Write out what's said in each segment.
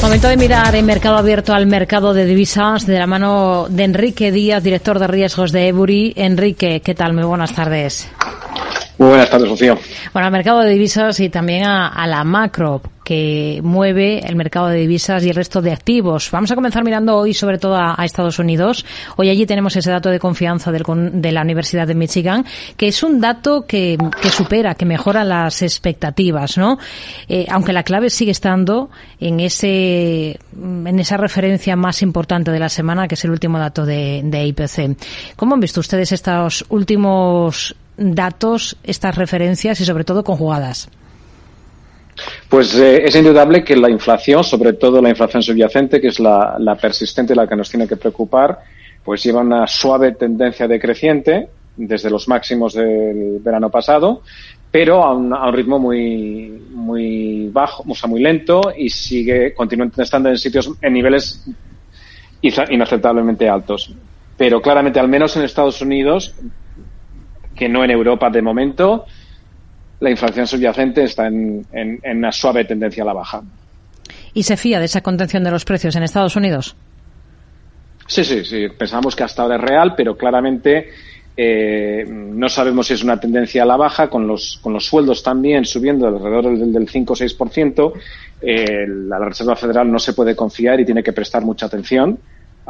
Momento de mirar en mercado abierto al mercado de divisas de la mano de Enrique Díaz, director de riesgos de Ebury. Enrique, ¿qué tal? Muy buenas tardes. Muy buenas tardes, Rocío. Bueno, al mercado de divisas y también a, la macro que mueve el mercado de divisas y el resto de activos. Vamos a comenzar mirando hoy sobre todo a, Estados Unidos. Hoy allí tenemos ese dato de confianza de la Universidad de Michigan, que es un dato que, que supera, que mejora las expectativas, ¿no? Eh, aunque la clave sigue estando en ese, en esa referencia más importante de la semana, que es el último dato de, de IPC. ¿Cómo han visto ustedes estos últimos datos, estas referencias y sobre todo conjugadas? Pues eh, es indudable que la inflación, sobre todo la inflación subyacente, que es la, persistente y la que nos tiene que preocupar, pues lleva una suave tendencia decreciente desde los máximos del verano pasado, pero a un, ritmo muy, muy bajo, o sea, muy lento y sigue, continúa estando en sitios, en niveles inaceptablemente altos. Pero claramente, al menos en Estados Unidos, que no en Europa de momento, la inflación subyacente está en, una suave tendencia a la baja. ¿Y se fía de esa contención de los precios en Estados Unidos? Sí, sí, sí. Pensamos que hasta ahora es real, pero claramente eh, no sabemos si es una tendencia a la baja, con los, con los sueldos también subiendo alrededor del, del 5 o 6%. Eh, la Reserva Federal no se puede confiar y tiene que prestar mucha atención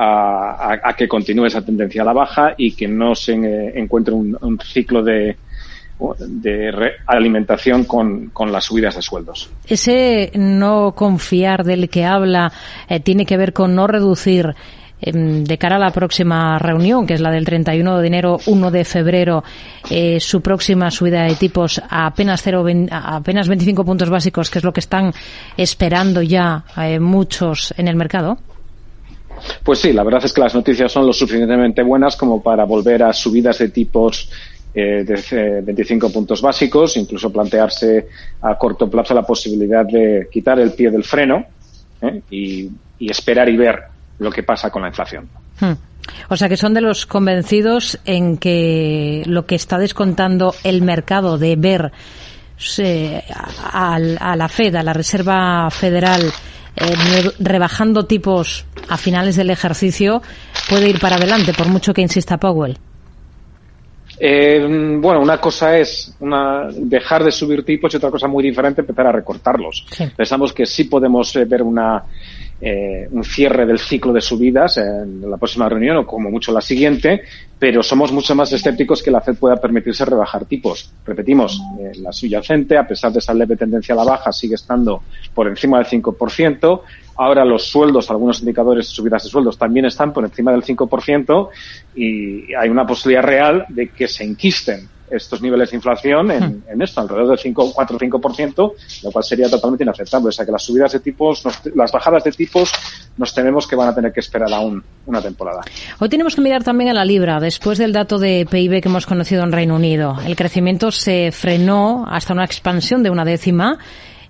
a, que continúe esa tendencia a la baja y que no se eh, encuentre un, ciclo de, de alimentación con, las subidas de sueldos. Ese no confiar del que habla eh, tiene que ver con no reducir em, de cara a la próxima reunión, que es la del 31 de enero, 1 de febrero, eh, su próxima subida de tipos a apenas, 0, a apenas 25 puntos básicos, que es lo que están esperando ya muchos en el mercado? Pues sí, la verdad es que las noticias son lo suficientemente buenas como para volver a subidas de tipos eh, de 25 puntos básicos, incluso plantearse a corto plazo la posibilidad de quitar el pie del freno ¿eh? y, esperar y ver lo que pasa con la inflación. Hmm. O sea que son de los convencidos en que lo que está descontando el mercado de ver eh, a, la Fed, a la Reserva Federal, eh, rebajando tipos a finales del ejercicio puede ir para adelante, por mucho que insista Powell? Eh, bueno, una cosa es una, dejar de subir tipos y otra cosa muy diferente empezar a recortarlos. Pensamos que sí podemos eh, ver una eh, un cierre del ciclo de subidas en la próxima reunión o como mucho la siguiente, pero somos mucho más escépticos que la Fed pueda permitirse rebajar tipos. Repetimos, eh, la subyacente, a pesar de esa leve tendencia a la baja, sigue estando por encima del 5%. Ahora los sueldos, algunos indicadores de subidas de sueldos también están por encima del 5% y hay una posibilidad real de que se enquisten estos niveles de inflación en, en esto, alrededor del 5, 4 o 5%, lo cual sería totalmente inaceptable. O sea que las subidas de tipos, las bajadas de tipos, nos tememos que van a tener que esperar aún una temporada. Hoy tenemos que mirar también a la libra. Después del dato de PIB que hemos conocido en Reino Unido, el crecimiento se frenó hasta una expansión de una décima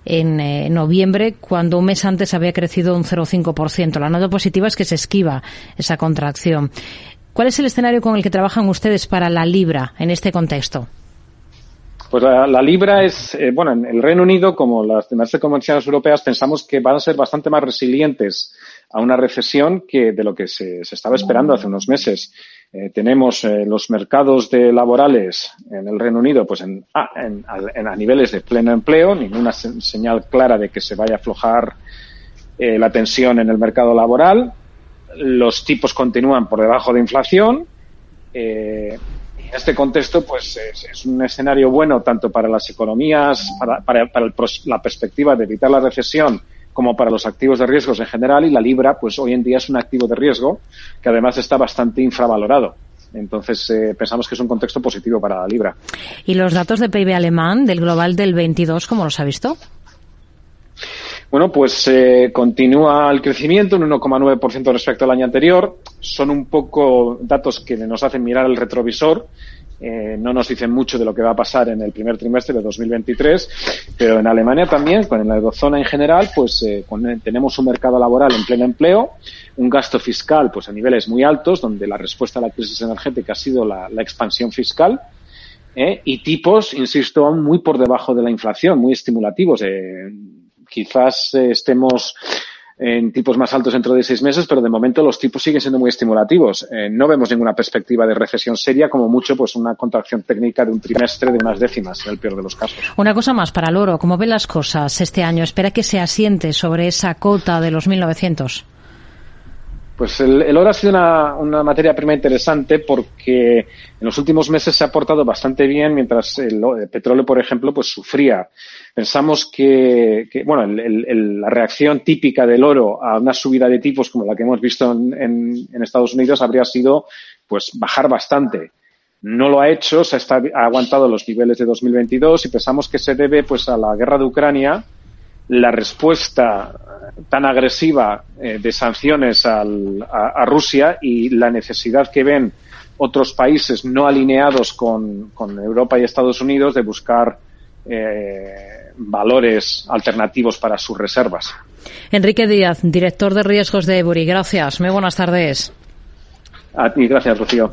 en eh, noviembre, cuando un mes antes había crecido un 0,5%. La nota positiva es que se esquiva esa contracción. ¿Cuál es el escenario con el que trabajan ustedes para la libra en este contexto? Pues la, libra es, eh, bueno, en el Reino Unido, como las demás economías europeas, pensamos que van a ser bastante más resilientes a una recesión que de lo que se, estaba esperando hace unos meses. Eh, tenemos eh, los mercados de laborales en el Reino Unido, pues en, ah, a niveles de pleno empleo, ninguna señal clara de que se vaya a aflojar la tensión en el mercado laboral los tipos continúan por debajo de inflación. Eh, en este contexto, pues es, un escenario bueno tanto para las economías, para, la perspectiva de evitar la recesión, como para los activos de riesgos en general. Y la libra, pues hoy en día es un activo de riesgo que además está bastante infravalorado. Entonces, eh, pensamos que es un contexto positivo para la libra. ¿Y los datos de PIB alemán del global del 22, cómo los ha visto? Bueno, pues eh, continúa el crecimiento, un 1,9% respecto al año anterior. Son un poco datos que nos hacen mirar el retrovisor. Eh, no nos dicen mucho de lo que va a pasar en el primer trimestre de 2023, pero en Alemania también, con la eurozona en general, pues eh, tenemos un mercado laboral en pleno empleo, un gasto fiscal pues a niveles muy altos, donde la respuesta a la crisis energética ha sido la, expansión fiscal, y tipos, insisto, aún muy por debajo de la inflación, muy estimulativos. Eh, quizás eh, estemos en tipos más altos dentro de seis meses, pero de momento los tipos siguen siendo muy estimulativos. Eh, no vemos ninguna perspectiva de recesión seria, como mucho pues una contracción técnica de un trimestre de unas décimas, en el peor de los casos. Una cosa más para el oro. ¿Cómo ven las cosas este año? ¿Espera que se asiente sobre esa cota de los 1900? Pues el, oro ha sido una, materia prima interesante porque en los últimos meses se ha portado bastante bien mientras el, petróleo, por ejemplo, pues sufría. Pensamos que, que bueno, el, la reacción típica del oro a una subida de tipos como la que hemos visto en, en, en Estados Unidos habría sido pues bajar bastante. No lo ha hecho, se ha aguantado los niveles de 2022 y pensamos que se debe pues a la guerra de Ucrania, la respuesta tan agresiva eh, de sanciones al, a, Rusia y la necesidad que ven otros países no alineados con, con Europa y Estados Unidos de buscar eh, valores alternativos para sus reservas. Enrique Díaz, director de riesgos de Ebury. Gracias. Muy buenas tardes. A ti, gracias, Rocío.